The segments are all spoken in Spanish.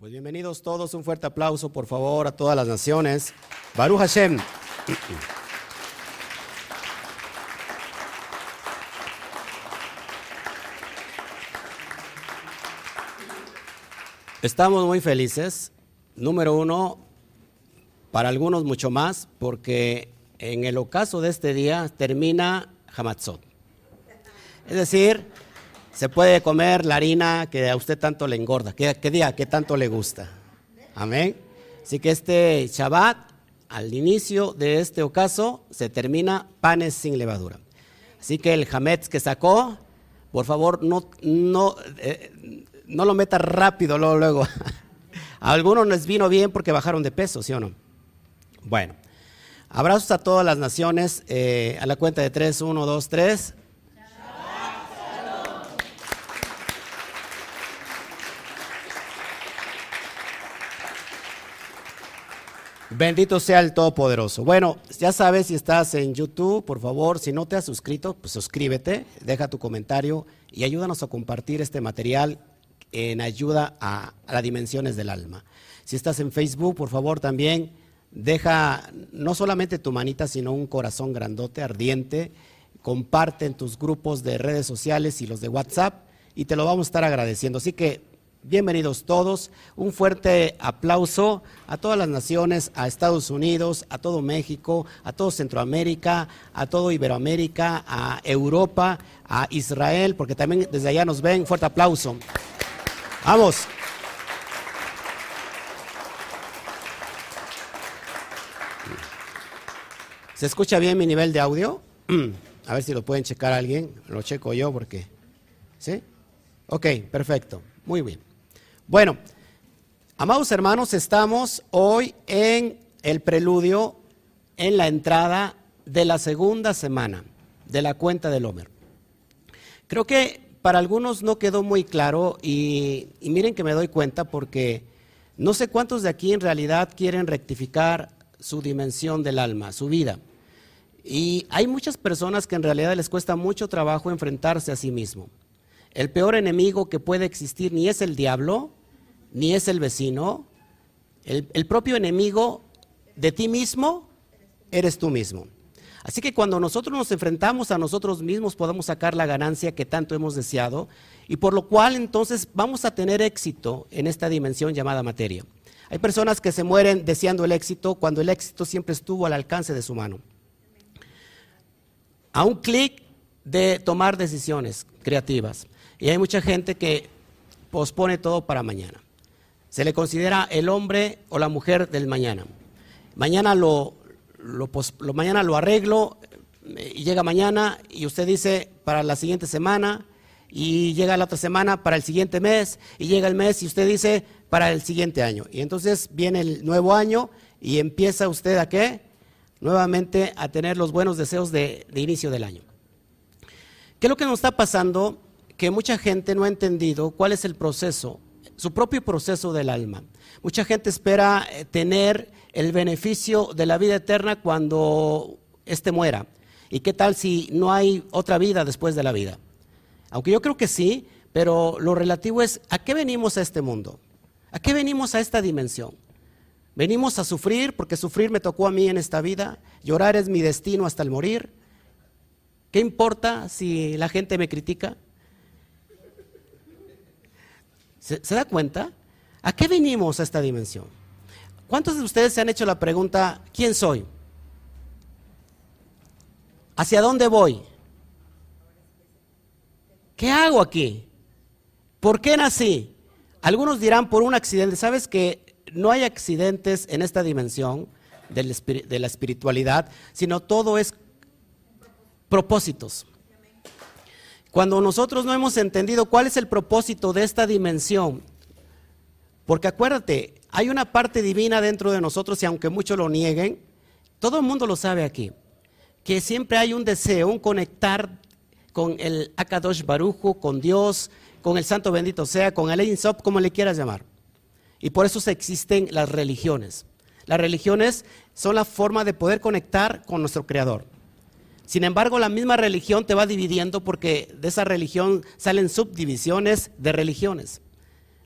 Pues bienvenidos todos, un fuerte aplauso por favor a todas las naciones. Baruch Hashem. Estamos muy felices. Número uno, para algunos mucho más, porque en el ocaso de este día termina Hamatzot. Es decir, se puede comer la harina que a usted tanto le engorda, que, que diga que tanto le gusta. Amén. Así que este Shabbat, al inicio de este ocaso, se termina panes sin levadura. Así que el Hametz que sacó, por favor, no, no, eh, no lo meta rápido luego, luego. A algunos les vino bien porque bajaron de peso, ¿sí o no? Bueno, abrazos a todas las naciones. Eh, a la cuenta de tres, uno, dos, tres. Bendito sea el Todopoderoso. Bueno, ya sabes, si estás en YouTube, por favor, si no te has suscrito, pues suscríbete, deja tu comentario y ayúdanos a compartir este material en ayuda a, a las dimensiones del alma. Si estás en Facebook, por favor, también deja no solamente tu manita, sino un corazón grandote, ardiente. Comparte en tus grupos de redes sociales y los de WhatsApp y te lo vamos a estar agradeciendo. Así que Bienvenidos todos. Un fuerte aplauso a todas las naciones, a Estados Unidos, a todo México, a todo Centroamérica, a todo Iberoamérica, a Europa, a Israel, porque también desde allá nos ven. Fuerte aplauso. Vamos. ¿Se escucha bien mi nivel de audio? A ver si lo pueden checar alguien. Lo checo yo porque... ¿Sí? Ok, perfecto. Muy bien. Bueno, amados hermanos, estamos hoy en el preludio, en la entrada de la segunda semana de la cuenta del Homer. Creo que para algunos no quedó muy claro y, y, miren que me doy cuenta porque no sé cuántos de aquí en realidad quieren rectificar su dimensión del alma, su vida. Y hay muchas personas que en realidad les cuesta mucho trabajo enfrentarse a sí mismo. El peor enemigo que puede existir ni es el diablo, ni es el vecino. El, propio enemigo de ti mismo eres tú mismo. Así que cuando nosotros nos enfrentamos a nosotros mismos podemos sacar la ganancia que tanto hemos deseado y por lo cual entonces vamos a tener éxito en esta dimensión llamada materia. Hay personas que se mueren deseando el éxito cuando el éxito siempre estuvo al alcance de su mano. A un clic de tomar decisiones creativas. Y hay mucha gente que pospone todo para mañana. Se le considera el hombre o la mujer del mañana. Mañana lo, lo, lo, mañana lo arreglo eh, y llega mañana y usted dice para la siguiente semana y llega la otra semana para el siguiente mes y llega el mes y usted dice para el siguiente año. Y entonces viene el nuevo año y empieza usted a qué? Nuevamente a tener los buenos deseos de, de inicio del año. ¿Qué es lo que nos está pasando? Que mucha gente no ha entendido cuál es el proceso su propio proceso del alma. Mucha gente espera eh, tener el beneficio de la vida eterna cuando éste muera. ¿Y qué tal si no hay otra vida después de la vida? Aunque yo creo que sí, pero lo relativo es, ¿a qué venimos a este mundo? ¿A qué venimos a esta dimensión? ¿Venimos a sufrir porque sufrir me tocó a mí en esta vida? ¿Llorar es mi destino hasta el morir? ¿Qué importa si la gente me critica? ¿Se, ¿Se, da cuenta? ¿A qué venimos a esta dimensión? ¿Cuántos de ustedes se han hecho la pregunta, ¿quién soy? ¿Hacia dónde voy? ¿Qué hago aquí? ¿Por qué nací? Algunos dirán por un accidente. ¿Sabes que no hay accidentes en esta dimensión de la espiritualidad, sino todo es propósitos? Cuando nosotros no hemos entendido cuál es el propósito de esta dimensión, porque acuérdate, hay una parte divina dentro de nosotros y aunque muchos lo nieguen, todo el mundo lo sabe aquí, que siempre hay un deseo, un conectar con el Akadosh Barujo, con Dios, con el Santo Bendito sea, con el Einsop, como le quieras llamar. Y por eso existen las religiones. Las religiones son la forma de poder conectar con nuestro Creador. Sin embargo, la misma religión te va dividiendo porque de esa religión salen subdivisiones de religiones.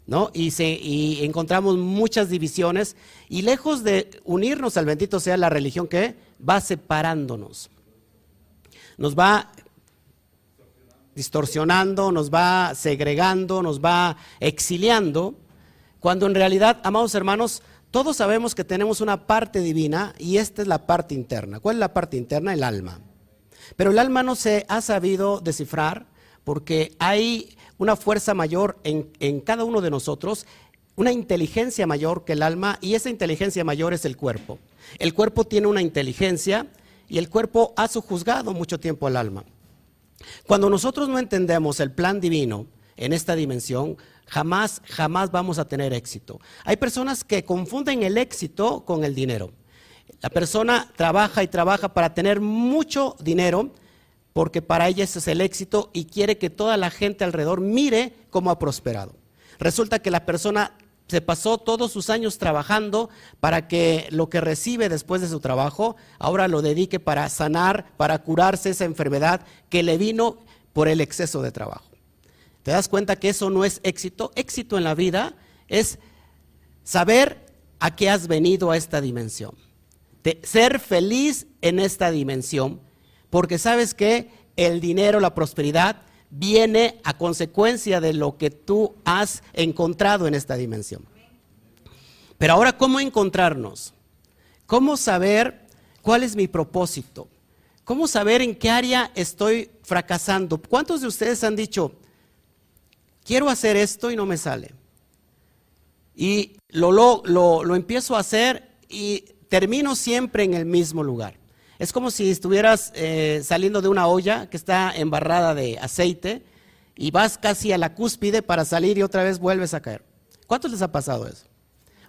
¿no? Y, se, y encontramos muchas divisiones y lejos de unirnos al bendito sea la religión que va separándonos. Nos va distorsionando, nos va segregando, nos va exiliando, cuando en realidad, amados hermanos, todos sabemos que tenemos una parte divina y esta es la parte interna. ¿Cuál es la parte interna? El alma. Pero el alma no se ha sabido descifrar porque hay una fuerza mayor en, en cada uno de nosotros, una inteligencia mayor que el alma y esa inteligencia mayor es el cuerpo. El cuerpo tiene una inteligencia y el cuerpo ha sujuzgado mucho tiempo al alma. Cuando nosotros no entendemos el plan divino en esta dimensión, jamás, jamás vamos a tener éxito. Hay personas que confunden el éxito con el dinero. La persona trabaja y trabaja para tener mucho dinero porque para ella ese es el éxito y quiere que toda la gente alrededor mire cómo ha prosperado. Resulta que la persona se pasó todos sus años trabajando para que lo que recibe después de su trabajo ahora lo dedique para sanar, para curarse esa enfermedad que le vino por el exceso de trabajo. ¿Te das cuenta que eso no es éxito? Éxito en la vida es saber a qué has venido a esta dimensión. Ser feliz en esta dimensión, porque sabes que el dinero, la prosperidad, viene a consecuencia de lo que tú has encontrado en esta dimensión. Pero ahora, ¿cómo encontrarnos? ¿Cómo saber cuál es mi propósito? ¿Cómo saber en qué área estoy fracasando? ¿Cuántos de ustedes han dicho, quiero hacer esto y no me sale? Y lo, lo, lo, empiezo a hacer y termino siempre en el mismo lugar. Es como si estuvieras eh, saliendo de una olla que está embarrada de aceite y vas casi a la cúspide para salir y otra vez vuelves a caer. ¿Cuántos les ha pasado eso?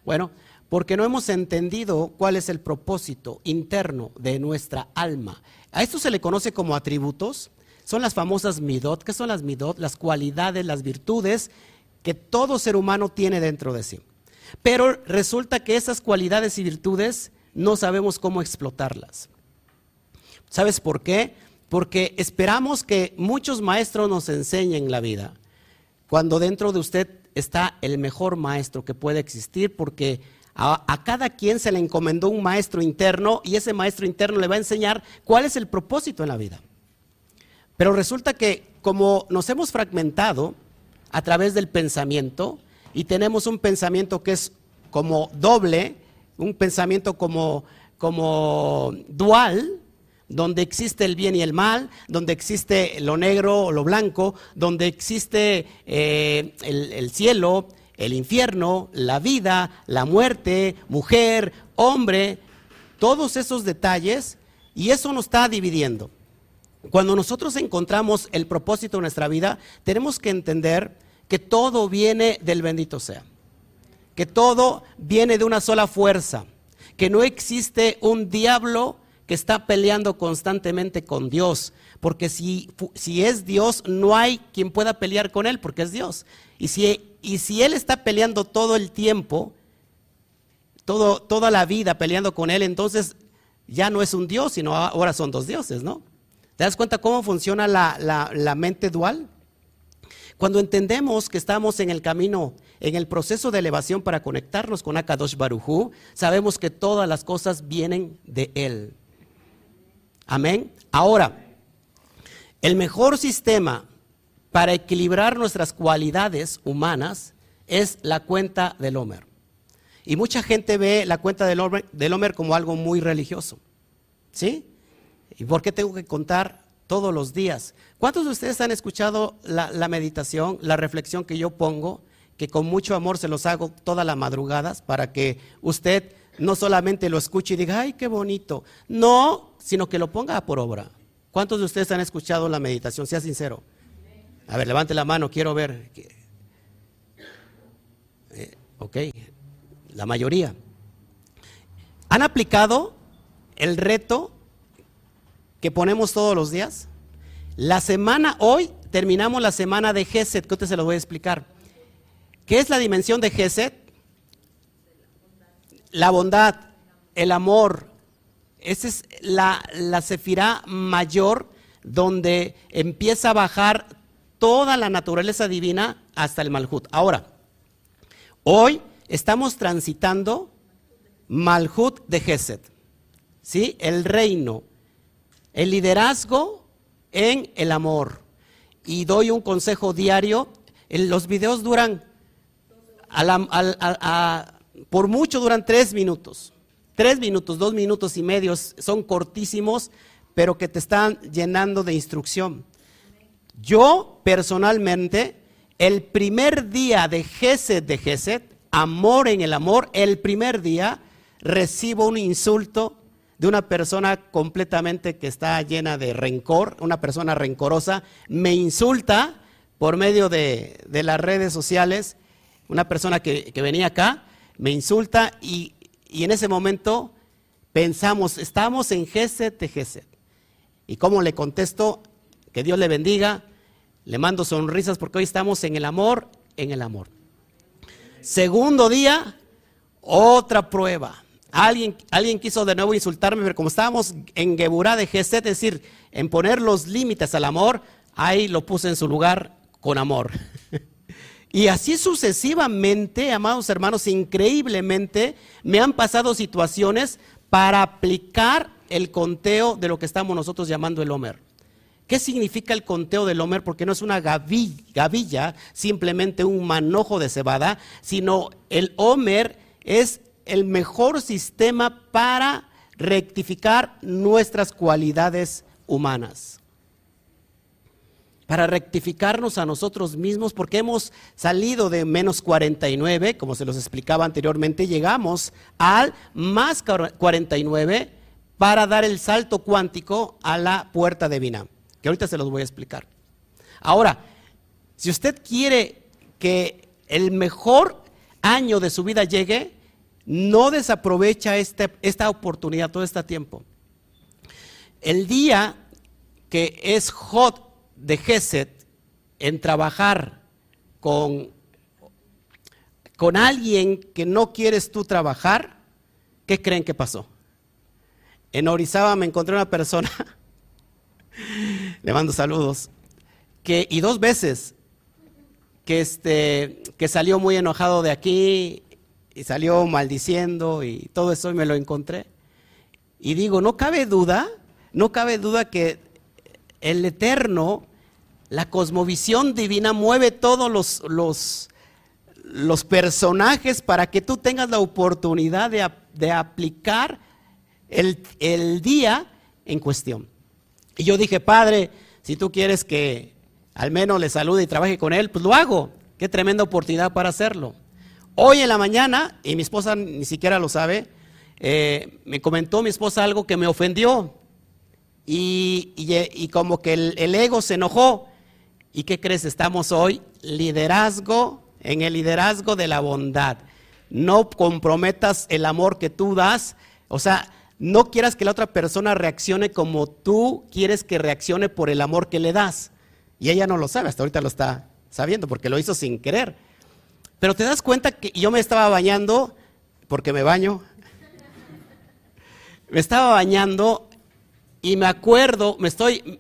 Bueno, porque no hemos entendido cuál es el propósito interno de nuestra alma. A esto se le conoce como atributos. Son las famosas midot. ¿Qué son las midot? Las cualidades, las virtudes que todo ser humano tiene dentro de sí. Pero resulta que esas cualidades y virtudes no sabemos cómo explotarlas. ¿Sabes por qué? Porque esperamos que muchos maestros nos enseñen la vida, cuando dentro de usted está el mejor maestro que puede existir, porque a, cada quien se le encomendó un maestro interno y ese maestro interno le va a enseñar cuál es el propósito en la vida. Pero resulta que como nos hemos fragmentado a través del pensamiento y tenemos un pensamiento que es como doble, un pensamiento como, como dual, donde existe el bien y el mal, donde existe lo negro o lo blanco, donde existe eh, el, cielo, el infierno, la vida, la muerte, mujer, hombre, todos esos detalles, y eso nos está dividiendo. Cuando nosotros encontramos el propósito de nuestra vida, tenemos que entender que todo viene del bendito sea, que todo viene de una sola fuerza, que no existe un diablo que está peleando constantemente con Dios, porque si, si, es Dios, no hay quien pueda pelear con Él, porque es Dios. Y si, y si Él está peleando todo el tiempo, todo, toda la vida peleando con Él, entonces ya no es un Dios, sino ahora son dos dioses, ¿no? ¿Te das cuenta cómo funciona la, la, la mente dual? Cuando entendemos que estamos en el camino, en el proceso de elevación para conectarnos con Akadosh Barujú, sabemos que todas las cosas vienen de Él. Amén. Ahora, el mejor sistema para equilibrar nuestras cualidades humanas es la cuenta del Homer. Y mucha gente ve la cuenta del Homer, como algo muy religioso. ¿Sí? ¿Y por qué tengo que contar todos los días? ¿Cuántos de ustedes han escuchado la, meditación, la reflexión que yo pongo, que con mucho amor se los hago todas las madrugadas para que usted no solamente lo escuche y diga, ay, qué bonito. No, sino que lo ponga por obra. ¿Cuántos de ustedes han escuchado la meditación? Sea sincero. A ver, levante la mano, quiero ver. Eh, ok, la mayoría. ¿Han aplicado el reto que ponemos todos los días? La semana, hoy terminamos la semana de Geset, que te se lo voy a explicar. ¿Qué es la dimensión de Geset? La bondad, el amor, esa es la, la sefirá mayor donde empieza a bajar toda la naturaleza divina hasta el Malhut. Ahora, Hoy estamos transitando Malhut de Gesed, ¿sí? El reino, el liderazgo en el amor. Y doy un consejo diario. los videos duran, por mucho duran tres minutos. Tres minutos, dos minutos y medio, son cortísimos, pero que te están llenando de instrucción. Yo personalmente, el primer día de Gesed de Gesed, amor en el amor, el primer día recibo un insulto de una persona completamente que está llena de rencor, una persona rencorosa, me insulta por medio de, las redes sociales, una persona que, venía acá, me insulta y, en ese momento pensamos, estamos en Gesed de Gesed. ¿Y cómo le contesto? Que Dios le bendiga, le mando sonrisas porque hoy estamos en el amor, en el amor. Segundo día, otra prueba. Alguien, alguien quiso de nuevo insultarme, pero como estábamos en Geburá de Gesed, es decir, en poner los límites al amor, ahí lo puse en su lugar con amor. y así sucesivamente, amados hermanos, increíblemente me han pasado situaciones para aplicar el conteo de lo que estamos nosotros llamando el Homer. ¿Qué significa el conteo del Homer? Porque no es una gavilla, simplemente un manojo de cebada, sino el Homer es el mejor sistema para rectificar nuestras cualidades humanas. Para rectificarnos a nosotros mismos, porque hemos salido de menos 49, como se los explicaba anteriormente, llegamos al más 49 para dar el salto cuántico a la puerta divina, que ahorita se los voy a explicar. Ahora, si usted quiere que el mejor año de su vida llegue, no desaprovecha esta oportunidad todo este tiempo. El día que es hot de Geset en trabajar con, con alguien que no quieres tú trabajar, ¿qué creen que pasó? En Orizaba me encontré una persona, le mando saludos, que, y dos veces, que, este, que salió muy enojado de aquí y salió maldiciendo y todo eso y me lo encontré. Y digo, no cabe duda, no cabe duda que el eterno, la cosmovisión divina mueve todos los, los, los personajes para que tú tengas la oportunidad de, de aplicar el, el día en cuestión. Y yo dije, Padre, si tú quieres que al menos le salude y trabaje con él, pues lo hago. Qué tremenda oportunidad para hacerlo. Hoy en la mañana, y mi esposa ni siquiera lo sabe, eh, me comentó mi esposa algo que me ofendió. Y, como que el, el, ego se enojó. ¿Y qué crees? Estamos hoy liderazgo, en el liderazgo de la bondad. No comprometas el amor que tú das. O sea, no quieras que la otra persona reaccione como tú quieres que reaccione por el amor que le das. Y ella no lo sabe, hasta ahorita lo está sabiendo porque lo hizo sin querer. Pero te das cuenta que yo me estaba bañando, porque me baño, me estaba bañando y me acuerdo, me estoy,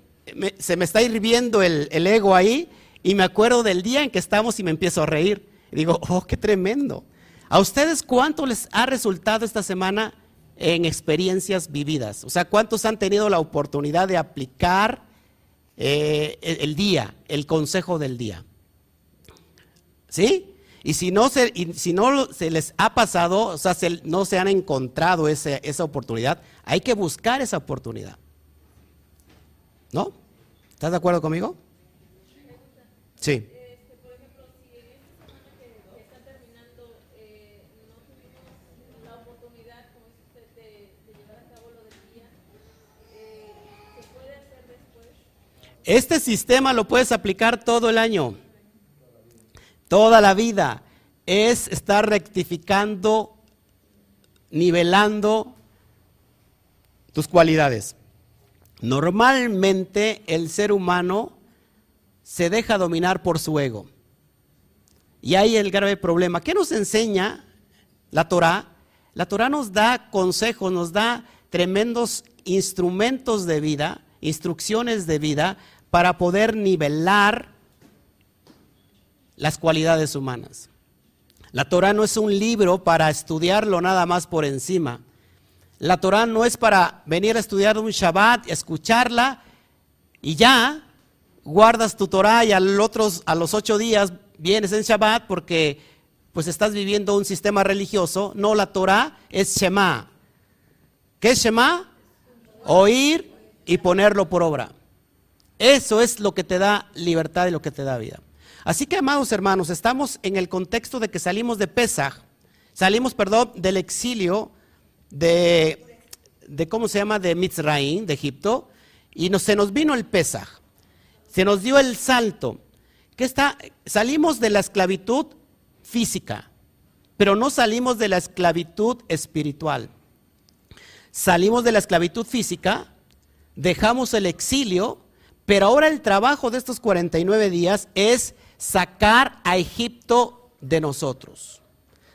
se me está hirviendo el, ego ahí y me acuerdo del día en que estamos y me empiezo a reír. Digo, oh, qué tremendo. ¿A ustedes cuánto les ha resultado esta semana en experiencias vividas? O sea, ¿cuántos han tenido la oportunidad de aplicar eh, el día, el consejo del día? ¿Sí? Y si no se, si no se les ha pasado, o sea, no se han encontrado esa oportunidad, hay que buscar esa oportunidad. ¿No? ¿Estás de acuerdo conmigo? Sí. Este sistema lo puedes aplicar todo el año toda la vida es estar rectificando, nivelando tus cualidades. Normalmente el ser humano se deja dominar por su ego. Y ahí el grave problema. ¿Qué nos enseña la Torah? La Torah nos da consejos, nos da tremendos instrumentos de vida, instrucciones de vida para poder nivelar las cualidades humanas. La Torah no es un libro para estudiarlo nada más por encima. La Torah no es para venir a estudiar un Shabbat, escucharla y ya guardas tu Torah y a los ocho días vienes en Shabbat porque pues estás viviendo un sistema religioso. No, la Torah es Shema. ¿Qué es Shema? Oír y ponerlo por obra. Eso es lo que te da libertad y lo que te da vida. Así que, amados hermanos, estamos en el contexto de que salimos de Pesach, salimos, perdón, del exilio de, de ¿cómo se llama?, de Mitzrayim, de Egipto, y se nos vino el Pesach, se nos dio el salto, que está, salimos de la esclavitud física, pero no salimos de la esclavitud espiritual. Salimos de la esclavitud física, dejamos el exilio, pero ahora el trabajo de estos 49 días es sacar a Egipto de nosotros.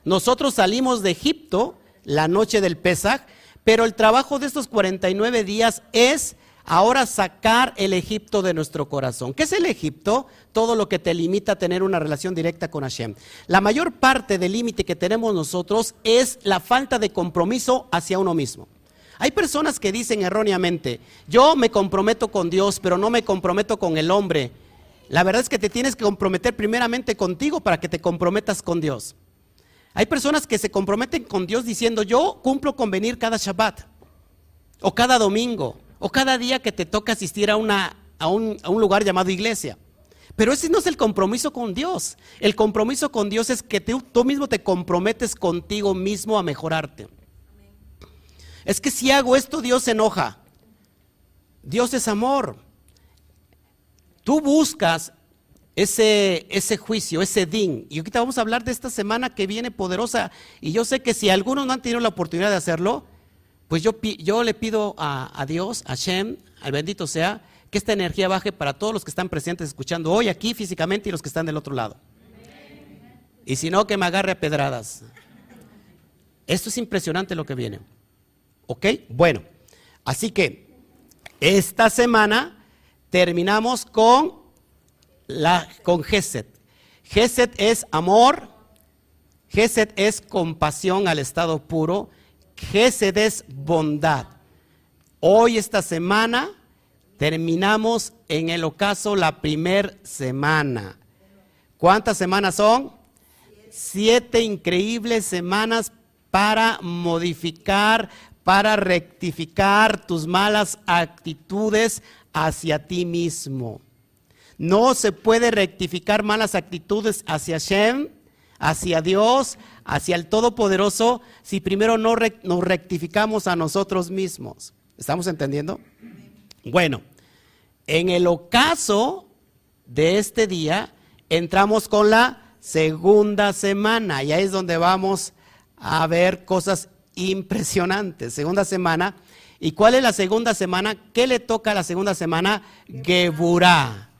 Nosotros salimos de Egipto la noche del Pesaj, pero el trabajo de estos 49 días es ahora sacar el Egipto de nuestro corazón. ¿Qué es el Egipto? Todo lo que te limita a tener una relación directa con Hashem. La mayor parte del límite que tenemos nosotros es la falta de compromiso hacia uno mismo. Hay personas que dicen erróneamente, yo me comprometo con Dios, pero no me comprometo con el hombre. La verdad es que te tienes que comprometer primeramente contigo para que te comprometas con Dios. Hay personas que se comprometen con Dios diciendo, yo cumplo con venir cada Shabbat, o cada domingo, o cada día que te toca asistir a, una, a, un, lugar llamado iglesia. Pero ese no es el compromiso con Dios. El compromiso con Dios es que tú, tú mismo te comprometes contigo mismo a mejorarte. Es que si hago esto, Dios se enoja. Dios es amor tú buscas ese, ese juicio, ese din. Y ahorita vamos a hablar de esta semana que viene poderosa. Y yo sé que si algunos no han tenido la oportunidad de hacerlo, pues yo, yo le pido a, a Dios, a Shem, al bendito sea, que esta energía baje para todos los que están presentes escuchando hoy aquí físicamente y los que están del otro lado. Y si no, que me agarre a pedradas. Esto es impresionante lo que viene. ¿Ok? Bueno, así que esta semana terminamos con, la, con es amor, Geset es compasión al estado puro, Geset es bondad. Hoy, esta semana, terminamos en el ocaso la primer semana. ¿Cuántas semanas son? Siete increíbles semanas para modificar, para rectificar tus malas actitudes hacia ti mismo. No se puede rectificar malas actitudes hacia Shem, hacia Dios, hacia el Todopoderoso, si primero no nos rectificamos a nosotros mismos. ¿Estamos entendiendo? Bueno, en el ocaso de este día entramos con la segunda semana y ahí es donde vamos a ver cosas impresionantes. Segunda semana ¿Y cuál es la segunda semana? ¿Qué le toca a la segunda semana? Geburá.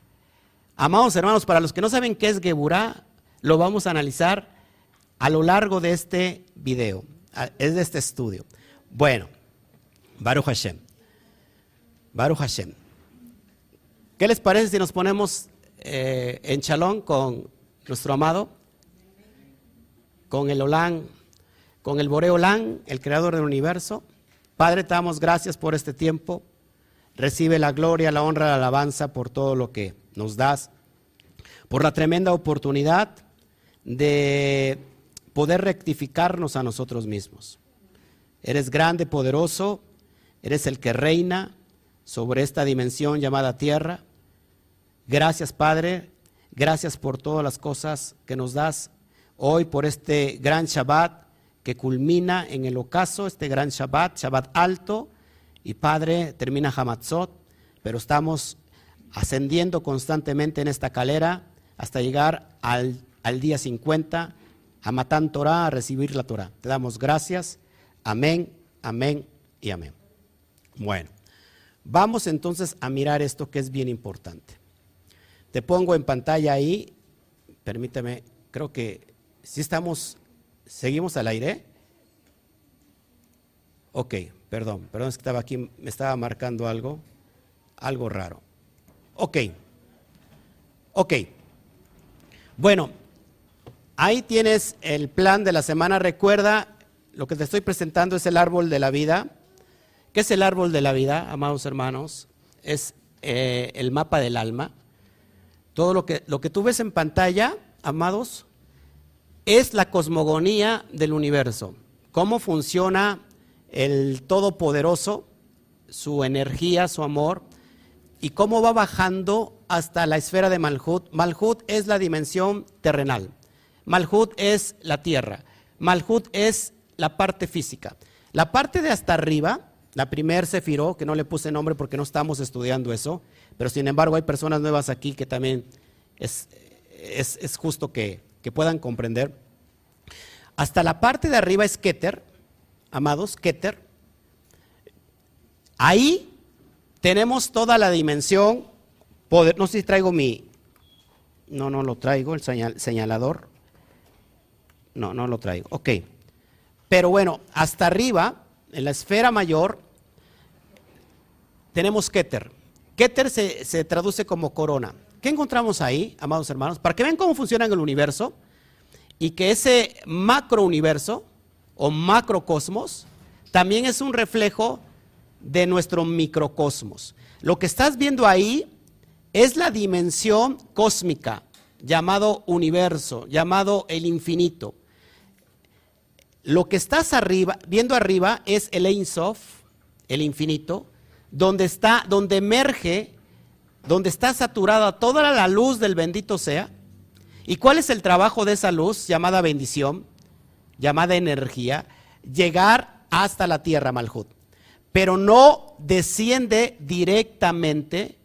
Amados hermanos, para los que no saben qué es Geburá, lo vamos a analizar a lo largo de este video, es de este estudio. Bueno, Baruch Hashem. Baruch Hashem. ¿Qué les parece si nos ponemos eh, en chalón con nuestro amado? Con el Olán, con el Boreolán, el creador del universo. Padre, te damos gracias por este tiempo. Recibe la gloria, la honra, la alabanza por todo lo que nos das, por la tremenda oportunidad de poder rectificarnos a nosotros mismos. Eres grande, poderoso, eres el que reina sobre esta dimensión llamada tierra. Gracias, Padre, gracias por todas las cosas que nos das hoy, por este gran Shabbat que culmina en el ocaso, este gran Shabbat, Shabbat alto, y Padre termina Hamatzot, pero estamos ascendiendo constantemente en esta calera hasta llegar al, día 50, a Matán Torah, a recibir la Torah. Te damos gracias. Amén, amén y amén. Bueno, vamos entonces a mirar esto que es bien importante. Te pongo en pantalla ahí, permíteme, creo que si estamos ¿Seguimos al aire? Ok, perdón, perdón, es que estaba aquí, me estaba marcando algo, algo raro. Ok, ok. Bueno, ahí tienes el plan de la semana. Recuerda, lo que te estoy presentando es el árbol de la vida. ¿Qué es el árbol de la vida, amados hermanos? Es eh, el mapa del alma. Todo lo que, lo que tú ves en pantalla, amados, es la cosmogonía del universo. Cómo funciona el Todopoderoso, su energía, su amor, y cómo va bajando hasta la esfera de Malhut. Malhut es la dimensión terrenal. Malhut es la tierra. Malhut es la parte física. La parte de hasta arriba, la primer sefiró, que no le puse nombre porque no estamos estudiando eso, pero sin embargo hay personas nuevas aquí que también es, es, justo que, que, puedan comprender. Hasta la parte de arriba es Keter, amados, Keter. Ahí tenemos toda la dimensión, poder, no sé si traigo mi, no, no lo traigo, el señalador. No, no lo traigo. Ok. Pero bueno, hasta arriba, en la esfera mayor, tenemos Keter. Keter se, se traduce como corona. ¿Qué encontramos ahí, amados hermanos? Para que vean cómo funciona el universo y que ese macro universo o macrocosmos también es un reflejo de nuestro microcosmos. Lo que estás viendo ahí es la dimensión cósmica, llamado universo, llamado el infinito. Lo que estás viendo arriba es el Ein Sof, el infinito, donde está, donde emerge, donde está saturada toda la luz del bendito sea. ¿Y cuál es el trabajo de esa luz llamada bendición, llamada energía? Llegar hasta la tierra, Malhut. Pero no desciende directamente,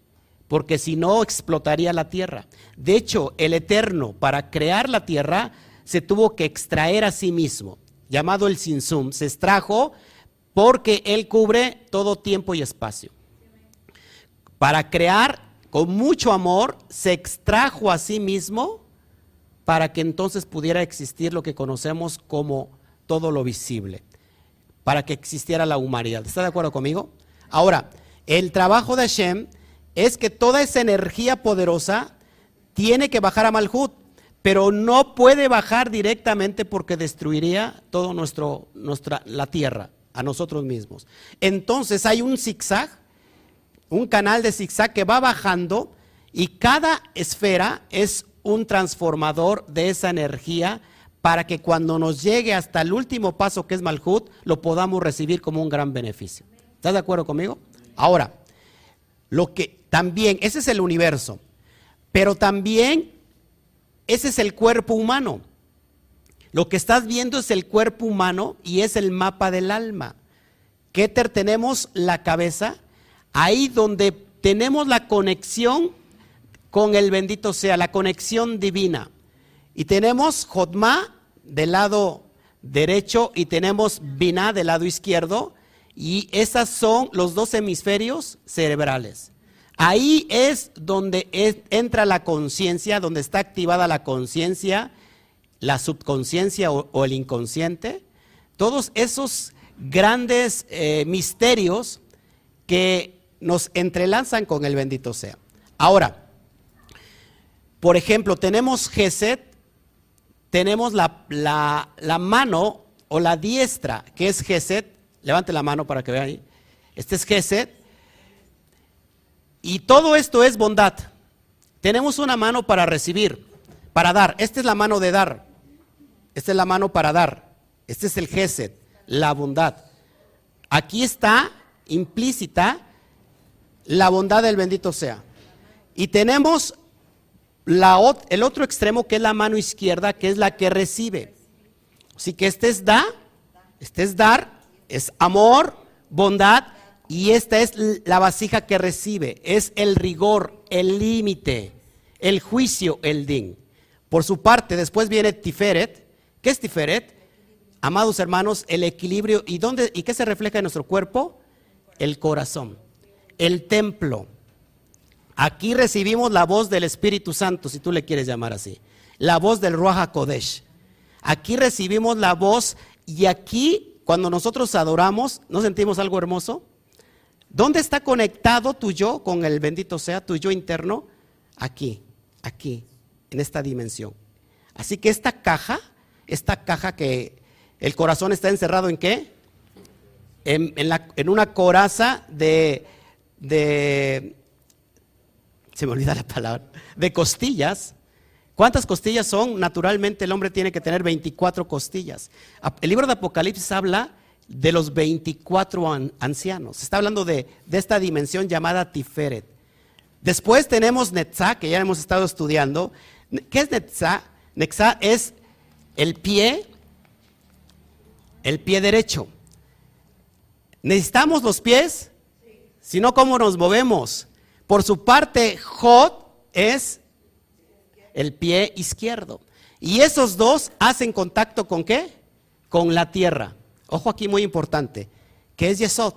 porque si no explotaría la tierra. De hecho, el Eterno, para crear la tierra, se tuvo que extraer a sí mismo llamado el Sinsum, se extrajo porque él cubre todo tiempo y espacio. Para crear con mucho amor, se extrajo a sí mismo para que entonces pudiera existir lo que conocemos como todo lo visible, para que existiera la humanidad. ¿Está de acuerdo conmigo? Ahora, el trabajo de Hashem es que toda esa energía poderosa tiene que bajar a Malhut pero no puede bajar directamente porque destruiría toda nuestra, la tierra, a nosotros mismos. Entonces hay un zigzag, un canal de zigzag que va bajando y cada esfera es un transformador de esa energía para que cuando nos llegue hasta el último paso que es Malhut, lo podamos recibir como un gran beneficio. ¿Estás de acuerdo conmigo? Ahora, lo que también, ese es el universo, pero también ese es el cuerpo humano. Lo que estás viendo es el cuerpo humano y es el mapa del alma. Keter tenemos la cabeza, ahí donde tenemos la conexión con el bendito sea, la conexión divina. Y tenemos Jotma del lado derecho y tenemos Binah del lado izquierdo. Y esas son los dos hemisferios cerebrales. Ahí es donde entra la conciencia, donde está activada la conciencia, la subconsciencia o, el inconsciente. Todos esos grandes eh, misterios que nos entrelazan con el bendito sea. Ahora, por ejemplo, tenemos Geset, tenemos la, la, mano o la diestra, que es Geset. Levante la mano para que vean ahí. Este es Geset. Y todo esto es bondad. Tenemos una mano para recibir, para dar. Esta es la mano de dar. Esta es la mano para dar. Este es el Gesed, la bondad. Aquí está implícita la bondad del bendito sea. Y tenemos la, el otro extremo que es la mano izquierda, que es la que recibe. Así que este es da, este es dar, es amor, bondad y esta es la vasija que recibe, es el rigor, el límite, el juicio, el din. Por su parte, después viene Tiferet. ¿Qué es Tiferet? Amados hermanos, el equilibrio. ¿Y, dónde, ¿Y qué se refleja en nuestro cuerpo? El corazón, el templo. Aquí recibimos la voz del Espíritu Santo, si tú le quieres llamar así. La voz del Ruach Kodesh. Aquí recibimos la voz y aquí, cuando nosotros adoramos, ¿no sentimos algo hermoso? ¿Dónde está conectado tu yo con el bendito sea, tu yo interno? Aquí, aquí, en esta dimensión. Así que esta caja, esta caja que el corazón está encerrado en qué? En, en una coraza de, de, se me olvida la palabra, de costillas. ¿Cuántas costillas son? Naturalmente el hombre tiene que tener 24 costillas. El libro de Apocalipsis habla de los 24 ancianos. Está hablando de, de esta dimensión llamada Tiferet. Después tenemos Netzah, que ya hemos estado estudiando. ¿Qué es Netzah? Netzah es el pie, el pie derecho. ¿Necesitamos los pies? Si no, ¿cómo nos movemos? Por su parte, Jod es el pie izquierdo. Y esos dos hacen contacto con qué? Con la tierra. Ojo aquí muy importante, ¿qué es Yesod?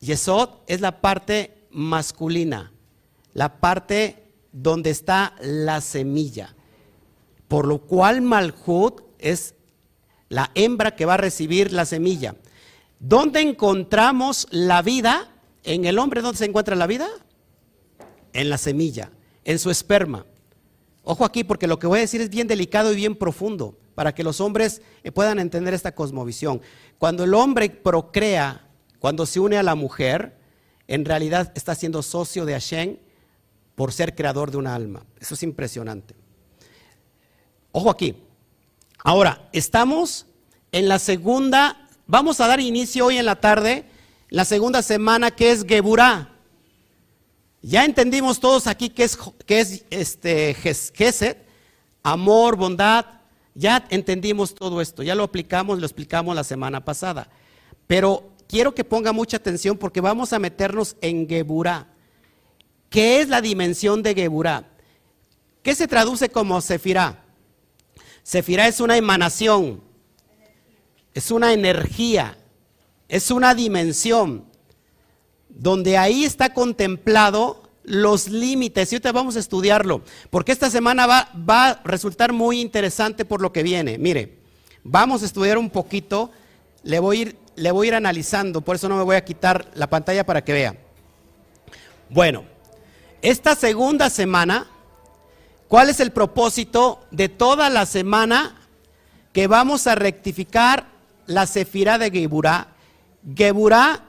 Yesod es la parte masculina, la parte donde está la semilla. Por lo cual Malhut es la hembra que va a recibir la semilla. ¿Dónde encontramos la vida? En el hombre, ¿dónde se encuentra la vida? En la semilla, en su esperma. Ojo aquí porque lo que voy a decir es bien delicado y bien profundo para que los hombres eh, puedan entender esta cosmovisión. Cuando el hombre procrea, cuando se une a la mujer, en realidad está siendo socio de Hashem por ser creador de una alma. Eso es impresionante. Ojo aquí. Ahora, estamos en la segunda, vamos a dar inicio hoy en la tarde, la segunda semana que es Geburá. Ya entendimos todos aquí que es, que es este, Geset, amor, bondad, ya entendimos todo esto, ya lo aplicamos, lo explicamos la semana pasada. Pero quiero que ponga mucha atención porque vamos a meternos en Geburá. ¿Qué es la dimensión de Geburá? ¿Qué se traduce como Sefirá? Sefirá es una emanación, es una energía, es una dimensión, donde ahí está contemplado los límites. Y ahorita vamos a estudiarlo, porque esta semana va, a resultar muy interesante por lo que viene. Mire, vamos a estudiar un poquito, le voy, a ir, analizando, por eso no me voy a quitar la pantalla para que vea. Bueno, esta segunda semana, ¿cuál es el propósito de toda la semana que vamos a rectificar la sefirá de Geburá? Geburá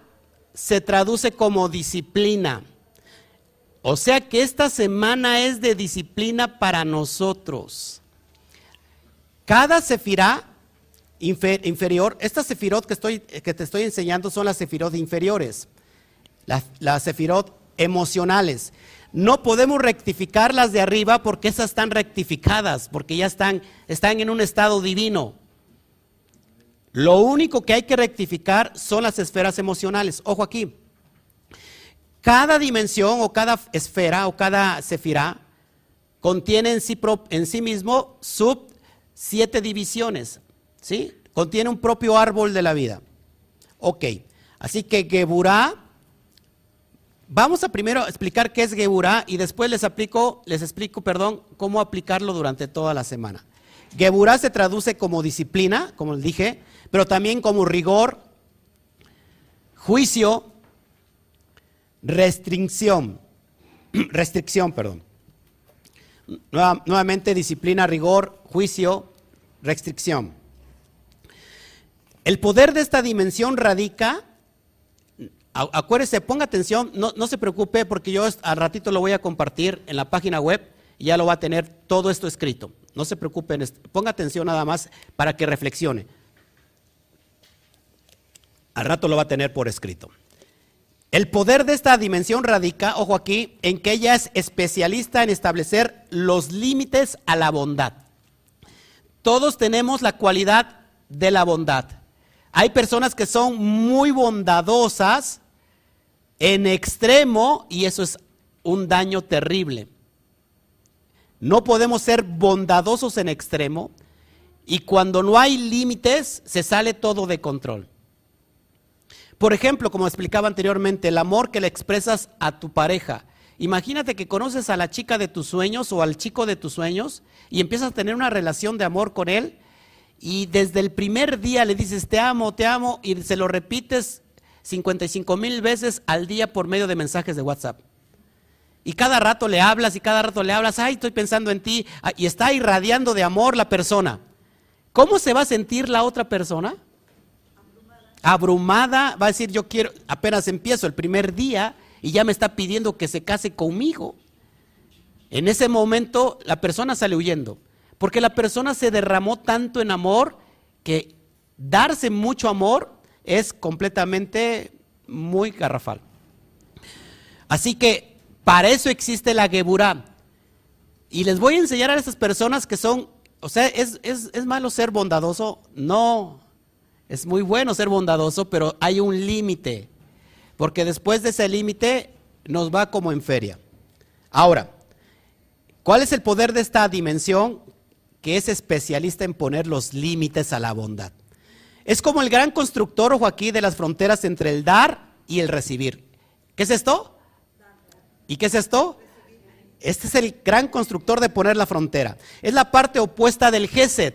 se traduce como disciplina. O sea que esta semana es de disciplina para nosotros. Cada sefirá inferior, estas sefirot que, estoy, que te estoy enseñando son las sefirot inferiores, las, las sefirot emocionales. No podemos rectificar las de arriba porque esas están rectificadas, porque ya están, están en un estado divino. Lo único que hay que rectificar son las esferas emocionales. Ojo aquí. Cada dimensión o cada esfera o cada sefirá contiene en sí, en sí mismo sub siete divisiones, ¿sí? Contiene un propio árbol de la vida. Ok, así que Geburá, vamos a primero explicar qué es Geburá y después les, aplico, les explico, perdón, cómo aplicarlo durante toda la semana. Geburá se traduce como disciplina, como les dije, pero también como rigor, juicio, restricción, restricción, perdón. nuevamente disciplina, rigor, juicio, restricción. El poder de esta dimensión radica, acuérdese, ponga atención, no, no, se preocupe porque yo al ratito lo voy a compartir en la página web y ya lo va a tener todo esto escrito. No se preocupen, ponga atención nada más para que reflexione. Al rato lo va a tener por escrito. El poder de esta dimensión radica, ojo aquí, en que ella es especialista en establecer los límites a la bondad. Todos tenemos la cualidad de la bondad. Hay personas que son muy bondadosas en extremo y eso es un daño terrible. No podemos ser bondadosos en extremo y cuando no hay límites se sale todo de control. Por ejemplo, como explicaba anteriormente, el amor que le expresas a tu pareja. Imagínate que conoces a la chica de tus sueños o al chico de tus sueños y empiezas a tener una relación de amor con él y desde el primer día le dices te amo, te amo y se lo repites 55 mil veces al día por medio de mensajes de WhatsApp. Y cada rato le hablas y cada rato le hablas, ay, estoy pensando en ti, ah, y está irradiando de amor la persona. ¿Cómo se va a sentir la otra persona? Abrumada, va a decir, yo quiero, apenas empiezo el primer día y ya me está pidiendo que se case conmigo. En ese momento la persona sale huyendo, porque la persona se derramó tanto en amor que darse mucho amor es completamente muy garrafal. Así que para eso existe la Geburá. Y les voy a enseñar a esas personas que son, o sea, ¿es, es malo ser bondadoso? No, es muy bueno ser bondadoso, pero hay un límite, porque después de ese límite nos va como en feria. Ahora, ¿Cuál es el poder de esta dimensión que es especialista en poner los límites a la bondad? Es como el gran constructor, ojo aquí, de las fronteras entre el dar y el recibir. ¿Qué es esto? ¿Y qué es esto? Este es el gran constructor de poner la frontera. Es la parte opuesta del Gesed.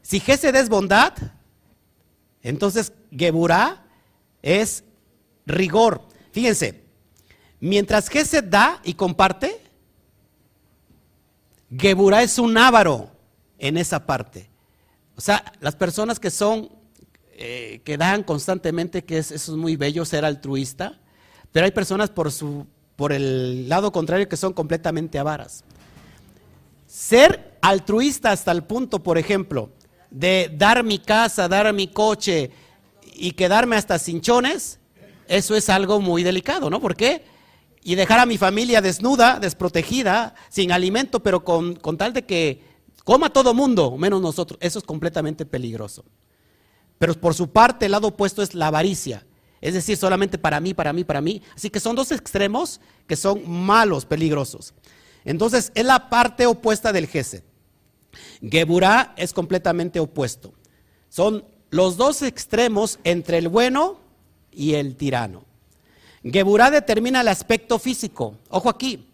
Si Gesed es bondad, entonces Geburah es rigor. Fíjense, mientras Gesed da y comparte, Geburah es un ávaro en esa parte. O sea, las personas que son, eh, que dan constantemente, que es, eso es muy bello, ser altruista, pero hay personas por, su, por el lado contrario que son completamente avaras. Ser altruista hasta el punto, por ejemplo, de dar mi casa, dar mi coche y quedarme hasta cinchones, eso es algo muy delicado, ¿no? ¿Por qué? y dejar a mi familia desnuda, desprotegida, sin alimento, pero con, tal de que coma todo mundo, menos nosotros. Eso es completamente peligroso. Pero por su parte, el lado opuesto es la avaricia. Es decir, solamente para mí, para mí, para mí. Así que son dos extremos que son malos, peligrosos. Entonces, es la parte opuesta del Gesed. Geburah es completamente opuesto. Son los dos extremos entre el bueno y el tirano. Geburah determina el aspecto físico, ojo aquí,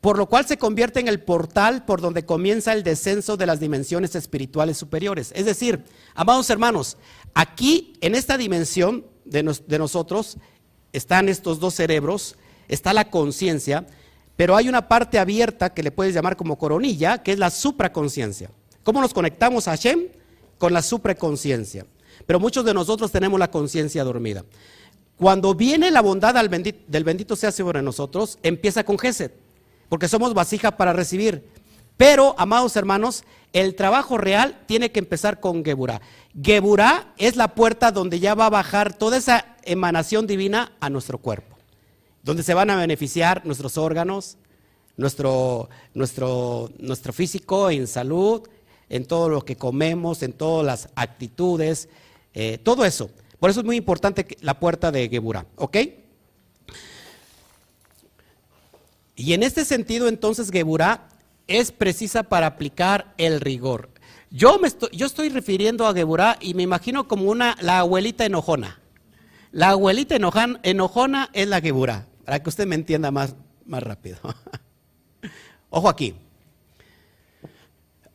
por lo cual se convierte en el portal por donde comienza el descenso de las dimensiones espirituales superiores. Es decir, amados hermanos, aquí en esta dimensión de, nosotros están estos dos cerebros, está la conciencia, pero hay una parte abierta que le puedes llamar como coronilla, que es la supraconciencia. ¿Cómo nos conectamos a Hashem? Con la supraconciencia. Pero muchos de nosotros tenemos la conciencia dormida. Cuando viene la bondad del bendito sea sobre nosotros, empieza con Gesed, porque somos vasija para recibir. Pero, amados hermanos, el trabajo real tiene que empezar con Geburah. Geburah es la puerta donde ya va a bajar toda esa emanación divina a nuestro cuerpo, donde se van a beneficiar nuestros órganos, nuestro, nuestro, nuestro físico en salud, en todo lo que comemos, en todas las actitudes, eh, todo eso. Por eso es muy importante la puerta de Geburah, ¿ok? Y en este sentido, entonces, Geburah es precisa para aplicar el rigor. Yo, me estoy, yo estoy refiriendo a Geburah y me imagino como una, la abuelita enojona. La abuelita enojona es la Geburah, para que usted me entienda más, más rápido. Ojo aquí.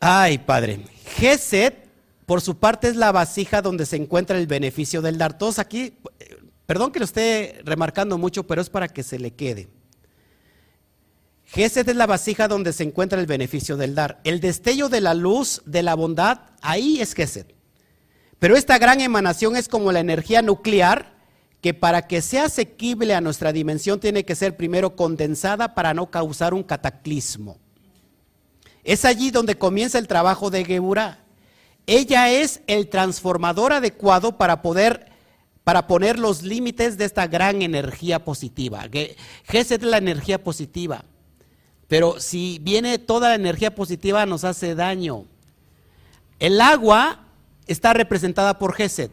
Ay, padre. Geset por su parte es la vasija donde se encuentra el beneficio del dar. Todos aquí, perdón que lo esté remarcando mucho, pero es para que se le quede. Gesed es la vasija donde se encuentra el beneficio del dar. El destello de la luz, de la bondad, ahí es Gesed. Pero esta gran emanación es como la energía nuclear que para que sea asequible a nuestra dimensión tiene que ser primero condensada para no causar un cataclismo. Es allí donde comienza el trabajo de Geburah. Ella es el transformador adecuado para poder para poner los límites de esta gran energía positiva. Gesed es la energía positiva. Pero si viene toda la energía positiva nos hace daño. El agua está representada por Gesed.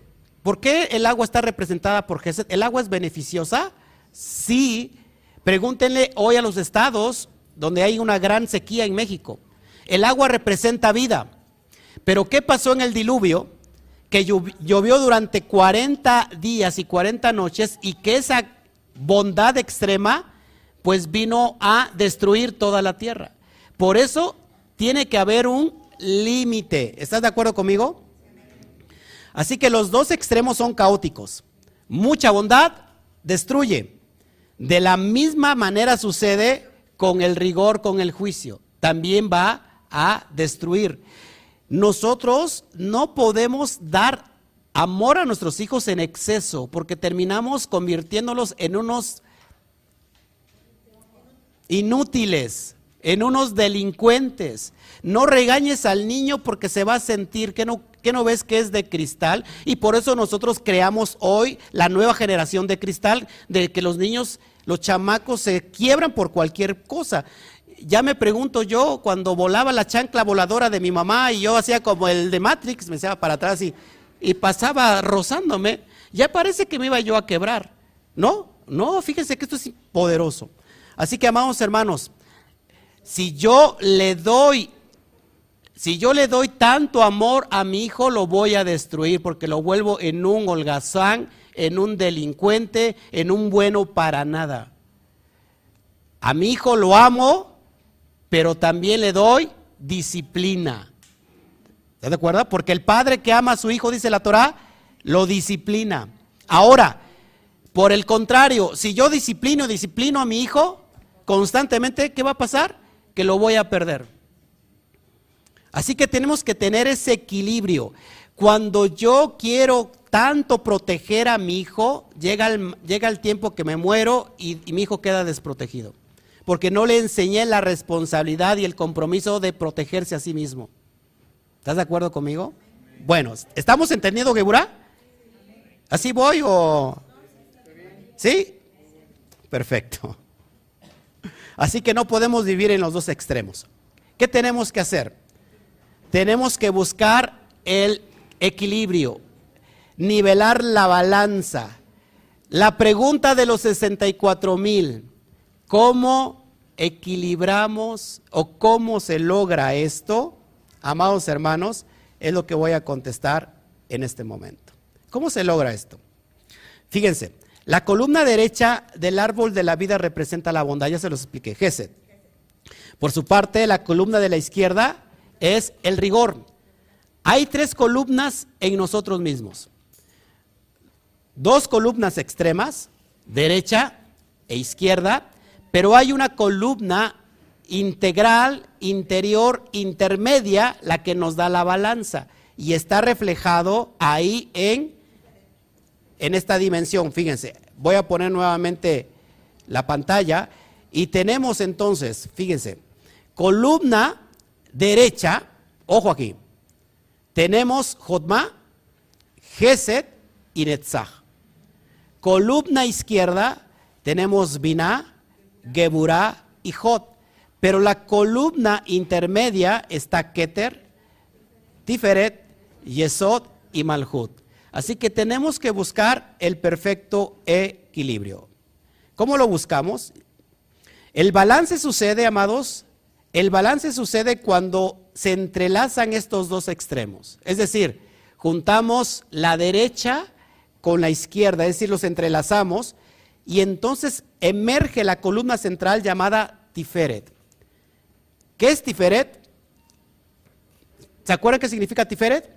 ¿Por qué el agua está representada por Gesed? ¿El agua es beneficiosa? Sí. Pregúntenle hoy a los estados donde hay una gran sequía en México. El agua representa vida. Pero ¿qué pasó en el diluvio? Que llovió durante 40 días y 40 noches y que esa bondad extrema pues vino a destruir toda la tierra. Por eso tiene que haber un límite. ¿Estás de acuerdo conmigo? Así que los dos extremos son caóticos. Mucha bondad destruye. De la misma manera sucede con el rigor, con el juicio. También va a destruir. Nosotros no podemos dar amor a nuestros hijos en exceso porque terminamos convirtiéndolos en unos inútiles, en unos delincuentes. No regañes al niño porque se va a sentir que no, que no ves que es de cristal. Y por eso nosotros creamos hoy la nueva generación de cristal, de que los niños, los chamacos se quiebran por cualquier cosa. Ya me pregunto yo, cuando volaba la chancla voladora de mi mamá y yo hacía como el de Matrix, me echaba para atrás y, y pasaba rozándome, ya parece que me iba yo a quebrar. No, no, fíjense que esto es poderoso. Así que, amados hermanos, si yo le doy si yo le doy tanto amor a mi hijo, lo voy a destruir porque lo vuelvo en un holgazán, en un delincuente, en un bueno para nada. A mi hijo lo amo, pero también le doy disciplina. ¿Estás de acuerdo? Porque el padre que ama a su hijo, dice la Torah, lo disciplina. Ahora, por el contrario, si yo disciplino, disciplino a mi hijo constantemente, ¿qué va a pasar? Que lo voy a perder. Así que tenemos que tener ese equilibrio. Cuando yo quiero tanto proteger a mi hijo, llega el, llega el tiempo que me muero y, mi hijo queda desprotegido. Porque no le enseñé la responsabilidad y el compromiso de protegerse a sí mismo. ¿Estás de acuerdo conmigo? Bueno, ¿estamos entendiendo, Geburá? ¿Así voy o...? ¿Sí? Perfecto. Así que no podemos vivir en los dos extremos. ¿Qué tenemos que hacer? Tenemos que buscar el equilibrio, nivelar la balanza. La pregunta de los 64 mil, ¿cómo equilibramos o cómo se logra esto? Amados hermanos, es lo que voy a contestar en este momento. ¿Cómo se logra esto? Fíjense, la columna derecha del árbol de la vida representa la bondad, ya se los expliqué, Gesed. Por su parte, la columna de la izquierda es el rigor. Hay tres columnas en nosotros mismos. Dos columnas extremas, derecha e izquierda, pero hay una columna integral, interior, intermedia, la que nos da la balanza. Y está reflejado ahí en, en esta dimensión. Fíjense, voy a poner nuevamente la pantalla y tenemos entonces, fíjense, columna derecha, ojo aquí, tenemos Jotma, Geset y Netzach. Columna izquierda tenemos Binah, Geburah y Jot. Pero la columna intermedia está Keter, Tiferet, Yesod y Malhut. Así que tenemos que buscar el perfecto equilibrio. ¿Cómo lo buscamos? El balance sucede, amados, el balance sucede cuando se entrelazan estos dos extremos. Es decir, juntamos la derecha con la izquierda, es decir, los entrelazamos y entonces emerge la columna central llamada Tiferet. ¿Qué es Tiferet? ¿Se acuerdan qué significa Tiferet?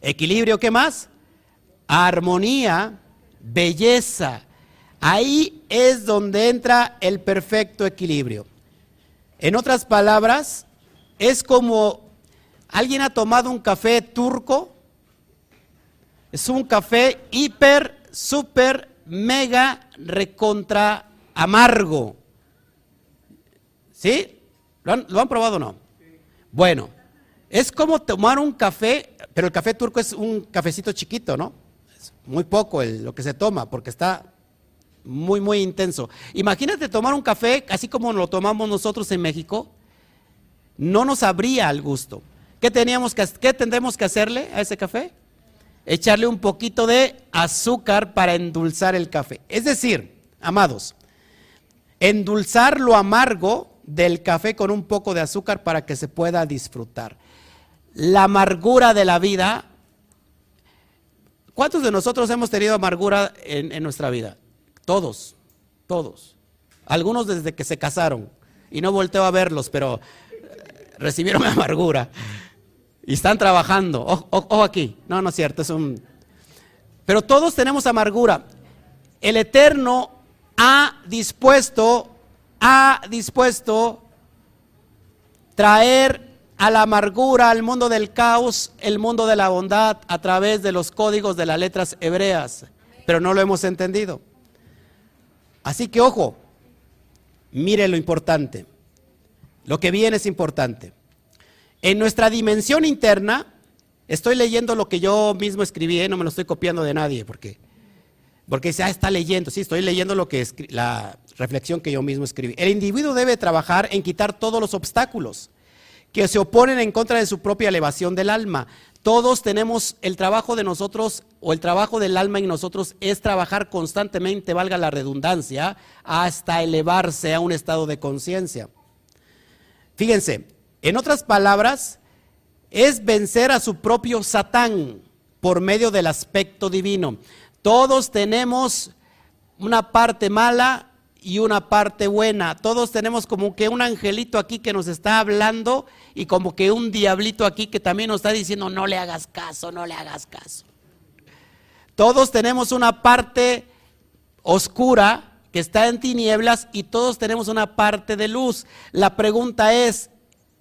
Equilibrio, ¿qué más? Armonía, belleza. Ahí es donde entra el perfecto equilibrio. En otras palabras, es como alguien ha tomado un café turco, es un café hiper, super, mega, recontra amargo. ¿Sí? ¿Lo han, probado o no? Bueno, es como tomar un café, pero el café turco es un cafecito chiquito, ¿no? Es muy poco lo que se toma porque está muy, muy intenso. Imagínate tomar un café así como lo tomamos nosotros en México, no nos habría al gusto. ¿Qué, teníamos que, ¿Qué tendremos que hacerle a ese café? Echarle un poquito de azúcar para endulzar el café. Es decir, amados, endulzar lo amargo del café con un poco de azúcar para que se pueda disfrutar. La amargura de la vida. ¿Cuántos de nosotros hemos tenido amargura en nuestra vida? Todos, todos. Algunos desde que se casaron. Y no volteo a verlos, pero eh, recibieron amargura. Y están trabajando. Ojo, aquí. No, no es cierto. Es un... Pero todos tenemos amargura. El Eterno ha dispuesto ha dispuesto traer a la amargura, al mundo del caos, el mundo de la bondad a través de los códigos de las letras hebreas, pero no lo hemos entendido. Así que ojo, mire lo importante. Lo que viene es importante. En nuestra dimensión interna, estoy leyendo lo que yo mismo escribí, ¿eh? no me lo estoy copiando de nadie, porque, porque ya está leyendo, sí, estoy leyendo lo que la reflexión que yo mismo escribí. El individuo debe trabajar en quitar todos los obstáculos que se oponen en contra de su propia elevación del alma. Todos tenemos el trabajo de nosotros o el trabajo del alma en nosotros es trabajar constantemente, valga la redundancia, hasta elevarse a un estado de conciencia. Fíjense, en otras palabras, es vencer a su propio Satán por medio del aspecto divino. Todos tenemos una parte mala y una parte buena. Todos tenemos como que un angelito aquí que nos está hablando y como que un diablito aquí que también nos está diciendo no le hagas caso, no le hagas caso. Todos tenemos una parte oscura que está en tinieblas y todos tenemos una parte de luz. La pregunta es,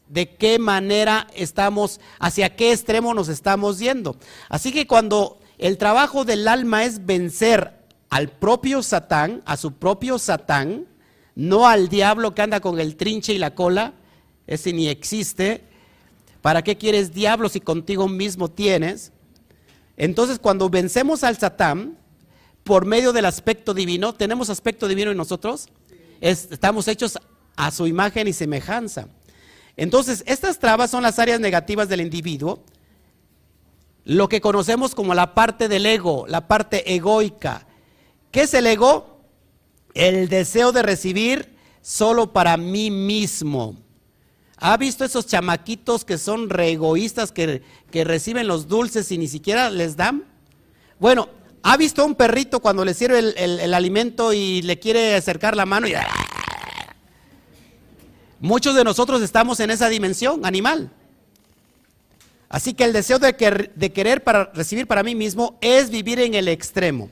¿de qué manera estamos, hacia qué extremo nos estamos yendo? Así que cuando el trabajo del alma es vencer al propio Satán, a su propio Satán, no al diablo que anda con el trinche y la cola, ese ni existe. ¿Para qué quieres diablo si contigo mismo tienes? Entonces, cuando vencemos al Satán, por medio del aspecto divino, ¿tenemos aspecto divino en nosotros? estamos hechos a su imagen y semejanza. Entonces, estas trabas son las áreas negativas del individuo, lo que conocemos como la parte del ego, la parte egoica, ¿Qué es el ego? El deseo de recibir solo para mí mismo. ¿Ha visto esos chamaquitos que son re egoístas que, reciben los dulces y ni siquiera les dan? Bueno, ¿ha visto un perrito cuando le sirve el, alimento y le quiere acercar la mano y... Muchos de nosotros estamos en esa dimensión animal. Así que el deseo de, de querer para recibir para mí mismo es vivir en el extremo.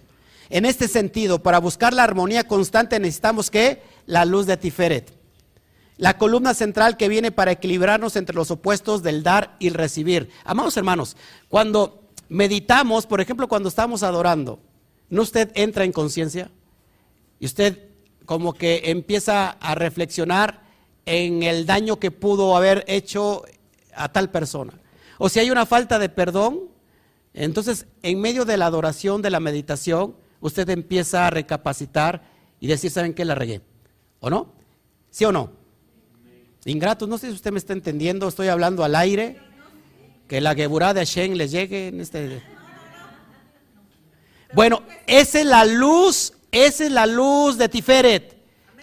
En este sentido, para buscar la armonía constante necesitamos que la luz de Tiferet. La columna central que viene para equilibrarnos entre los opuestos del dar y recibir. Amados hermanos, cuando meditamos, por ejemplo, cuando estamos adorando, ¿no usted entra en conciencia? Y usted como que empieza a reflexionar en el daño que pudo haber hecho a tal persona. O si hay una falta de perdón, entonces en medio de la adoración, de la meditación, usted empieza a recapacitar y decir, ¿saben qué? La regué. ¿O no? ¿Sí o no? Ingratos, no sé si usted me está entendiendo, estoy hablando al aire. Que la Geburá de Hashem les llegue en este. Bueno, esa es la luz, esa es la luz de Tiferet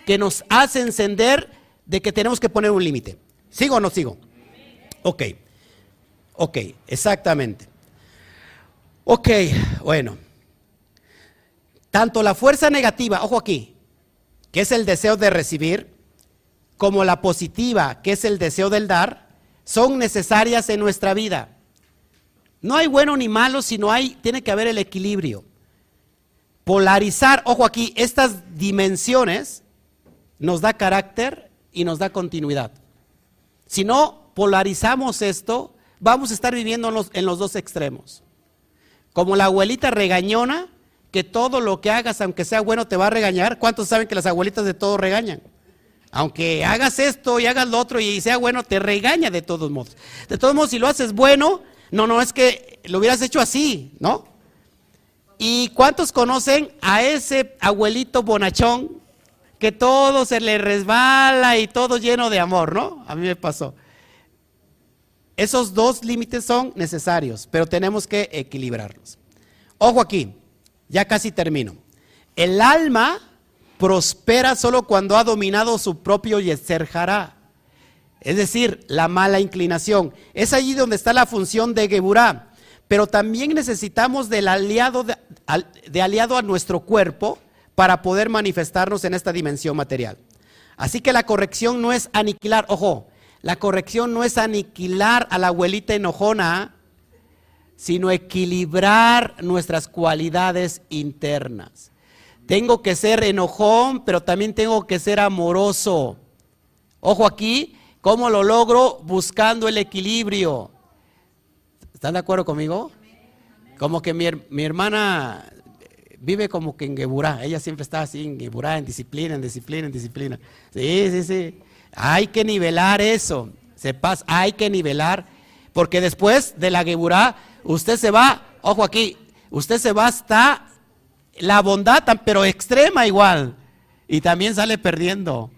que nos hace encender de que tenemos que poner un límite. ¿Sigo o no sigo? Ok, ok, exactamente. Ok, bueno. Tanto la fuerza negativa, ojo aquí, que es el deseo de recibir, como la positiva, que es el deseo del dar, son necesarias en nuestra vida. No hay bueno ni malo, sino hay, tiene que haber el equilibrio. Polarizar, ojo aquí, estas dimensiones nos da carácter y nos da continuidad. Si no polarizamos esto, vamos a estar viviendo en los, en los dos extremos. Como la abuelita regañona, que todo lo que hagas, aunque sea bueno, te va a regañar. ¿Cuántos saben que las abuelitas de todo regañan? Aunque hagas esto y hagas lo otro y sea bueno, te regaña de todos modos. De todos modos, si lo haces bueno, no, no es que lo hubieras hecho así, ¿no? ¿Y cuántos conocen a ese abuelito bonachón que todo se le resbala y todo lleno de amor, ¿no? A mí me pasó. Esos dos límites son necesarios, pero tenemos que equilibrarlos. Ojo aquí, ya casi termino. El alma prospera solo cuando ha dominado su propio Yeser es decir, la mala inclinación. Es allí donde está la función de Geburá. Pero también necesitamos del aliado de, de aliado a nuestro cuerpo para poder manifestarnos en esta dimensión material. Así que la corrección no es aniquilar, ojo, la corrección no es aniquilar a la abuelita enojona sino equilibrar nuestras cualidades internas. Tengo que ser enojón, pero también tengo que ser amoroso. Ojo aquí, ¿cómo lo logro? Buscando el equilibrio. ¿Están de acuerdo conmigo? Como que mi, mi hermana vive como que en Geburá. Ella siempre está así en Geburá, en disciplina, en disciplina, en disciplina. Sí, sí, sí. Hay que nivelar eso. Se pasa, hay que nivelar. Porque después de la Geburá, usted se va, ojo aquí, usted se va hasta la bondad, pero extrema igual. Y también sale perdiendo.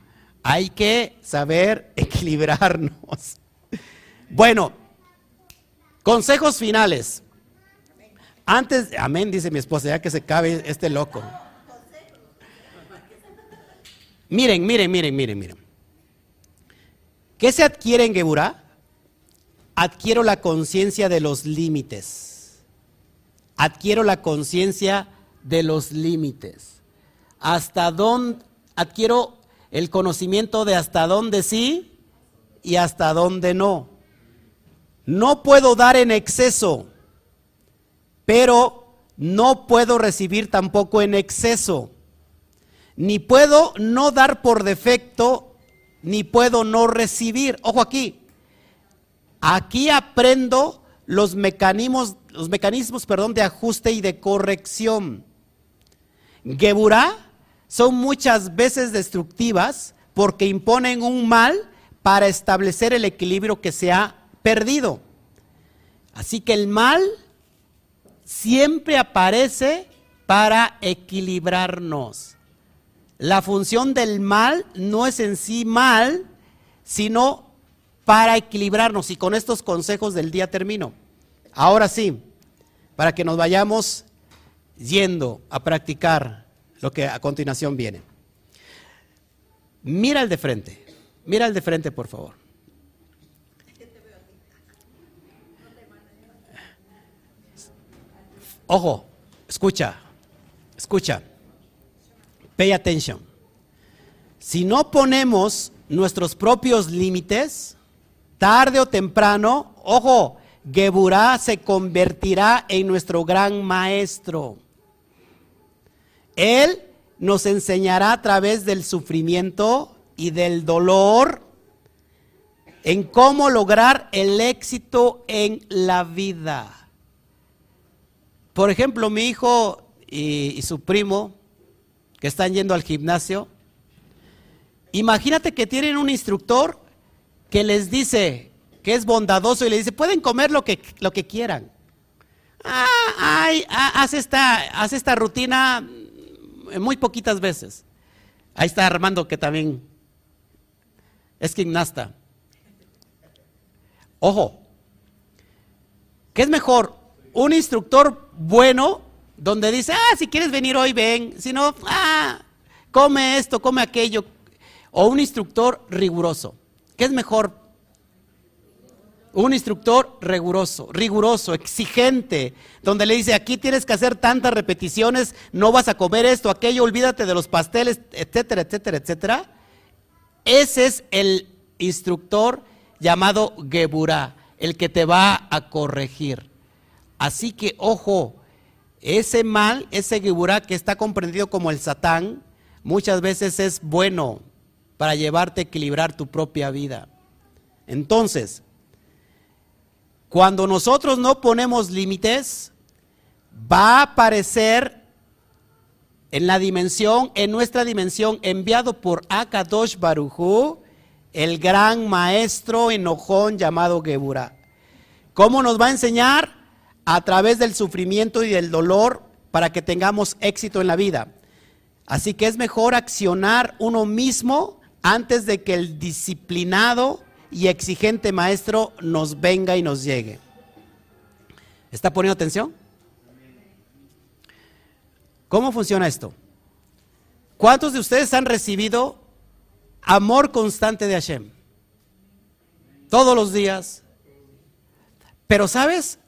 Hay que saber equilibrarnos. Bueno, consejos finales. Antes, amén, dice mi esposa, ya que se cabe este loco. Miren, miren, miren, miren, miren. ¿Qué se adquiere en Geburá? Adquiero la conciencia de los límites. Adquiero la conciencia de los límites. Hasta dónde adquiero el conocimiento de hasta dónde sí y hasta dónde no. No puedo dar en exceso pero no puedo recibir tampoco en exceso. Ni puedo no dar por defecto, ni puedo no recibir. Ojo aquí. Aquí aprendo los mecanismos, los mecanismos perdón, de ajuste y de corrección. Geburá son muchas veces destructivas porque imponen un mal para establecer el equilibrio que se ha perdido. Así que el mal siempre aparece para equilibrarnos. La función del mal no es en sí mal, sino para equilibrarnos. Y con estos consejos del día termino. Ahora sí, para que nos vayamos yendo a practicar lo que a continuación viene. Mira el de frente, mira el de frente, por favor. Ojo, escucha, escucha. Pay attention. Si no ponemos nuestros propios límites, tarde o temprano, ojo, Geburá se convertirá en nuestro gran maestro. Él nos enseñará a través del sufrimiento y del dolor en cómo lograr el éxito en la vida. Por ejemplo, mi hijo y, su primo que están yendo al gimnasio, imagínate que tienen un instructor que les dice que es bondadoso y le dice, pueden comer lo que, lo que quieran. Ah, ay, ah, esta, haz esta rutina muy poquitas veces. Ahí está Armando que también es gimnasta. Ojo, ¿qué es mejor? un instructor bueno donde dice, ah, si quieres venir hoy, ven, si no, ah, come esto, come aquello, o un instructor riguroso. ¿Qué es mejor? Un instructor riguroso, riguroso, exigente, donde le dice, aquí tienes que hacer tantas repeticiones, no vas a comer esto, aquello, olvídate de los pasteles, etcétera, etcétera, etcétera. Ese es el instructor llamado Geburah, el que te va a corregir. Así que, ojo, ese mal, ese Geburá que está comprendido como el Satán, muchas veces es bueno para llevarte a equilibrar tu propia vida. Entonces, cuando nosotros no ponemos límites, va a aparecer en la dimensión, en nuestra dimensión, enviado por Akadosh Barujú, el gran maestro enojón llamado Geburá. ¿Cómo nos va a enseñar? a través del sufrimiento y del dolor para que tengamos éxito en la vida. Así que es mejor accionar uno mismo antes de que el disciplinado y exigente maestro nos venga y nos llegue. ¿Está poniendo atención? ¿Cómo funciona esto? ¿Cuántos de ustedes han recibido amor constante de Hashem? Todos los días. Pero sabes,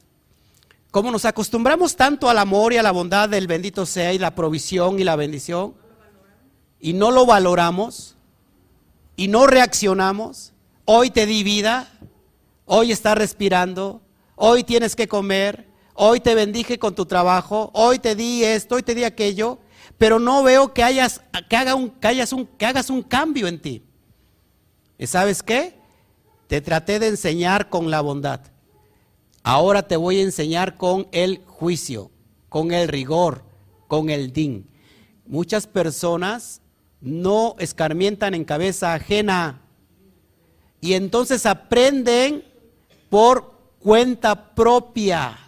como nos acostumbramos tanto al amor y a la bondad del bendito sea y la provisión y la bendición, y no lo valoramos, y no reaccionamos, hoy te di vida, hoy estás respirando, hoy tienes que comer, hoy te bendije con tu trabajo, hoy te di esto, hoy te di aquello, pero no veo que, hayas, que, haga un, hagas un cambio en ti. ¿Y sabes qué? Te traté de enseñar con la bondad. Ahora te voy a enseñar con el juicio, con el rigor, con el din. Muchas personas no escarmientan en cabeza ajena y entonces aprenden por cuenta propia.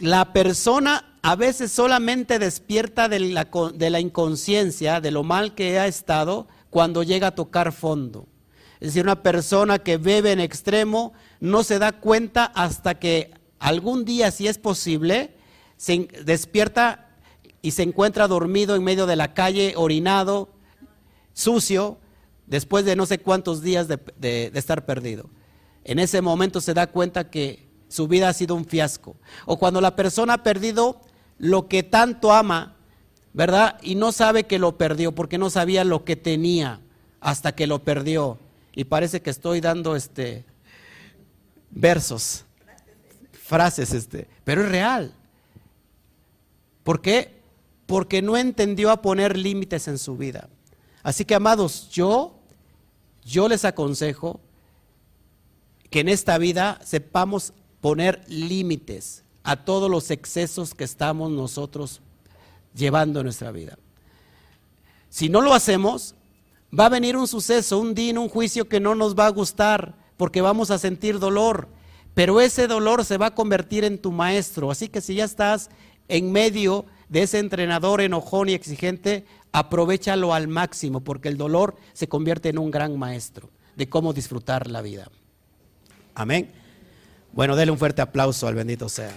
La persona a veces solamente despierta de la, de la inconsciencia, de lo mal que ha estado, cuando llega a tocar fondo. Es decir, una persona que bebe en extremo no se da cuenta hasta que algún día, si es posible, se despierta y se encuentra dormido en medio de la calle, orinado, sucio, después de no sé cuántos días de, estar perdido. En ese momento se da cuenta que su vida ha sido un fiasco. O cuando la persona ha perdido lo que tanto ama, ¿verdad? Y no sabe que lo perdió porque no sabía lo que tenía hasta que lo perdió. Y parece que estoy dando este versos, frases, este, pero es real. ¿Por qué? Porque no entendió a poner límites en su vida. Así que, amados, yo, yo les aconsejo que en esta vida sepamos poner límites a todos los excesos que estamos nosotros llevando en nuestra vida. Si no lo hacemos, va a venir un suceso, un día, un juicio que no nos va a gustar porque vamos a sentir dolor, pero ese dolor se va a convertir en tu maestro. Así que si ya estás en medio de ese entrenador enojón y exigente, aprovechalo al máximo, porque el dolor se convierte en un gran maestro de cómo disfrutar la vida. Amén. Bueno, déle un fuerte aplauso al bendito sea.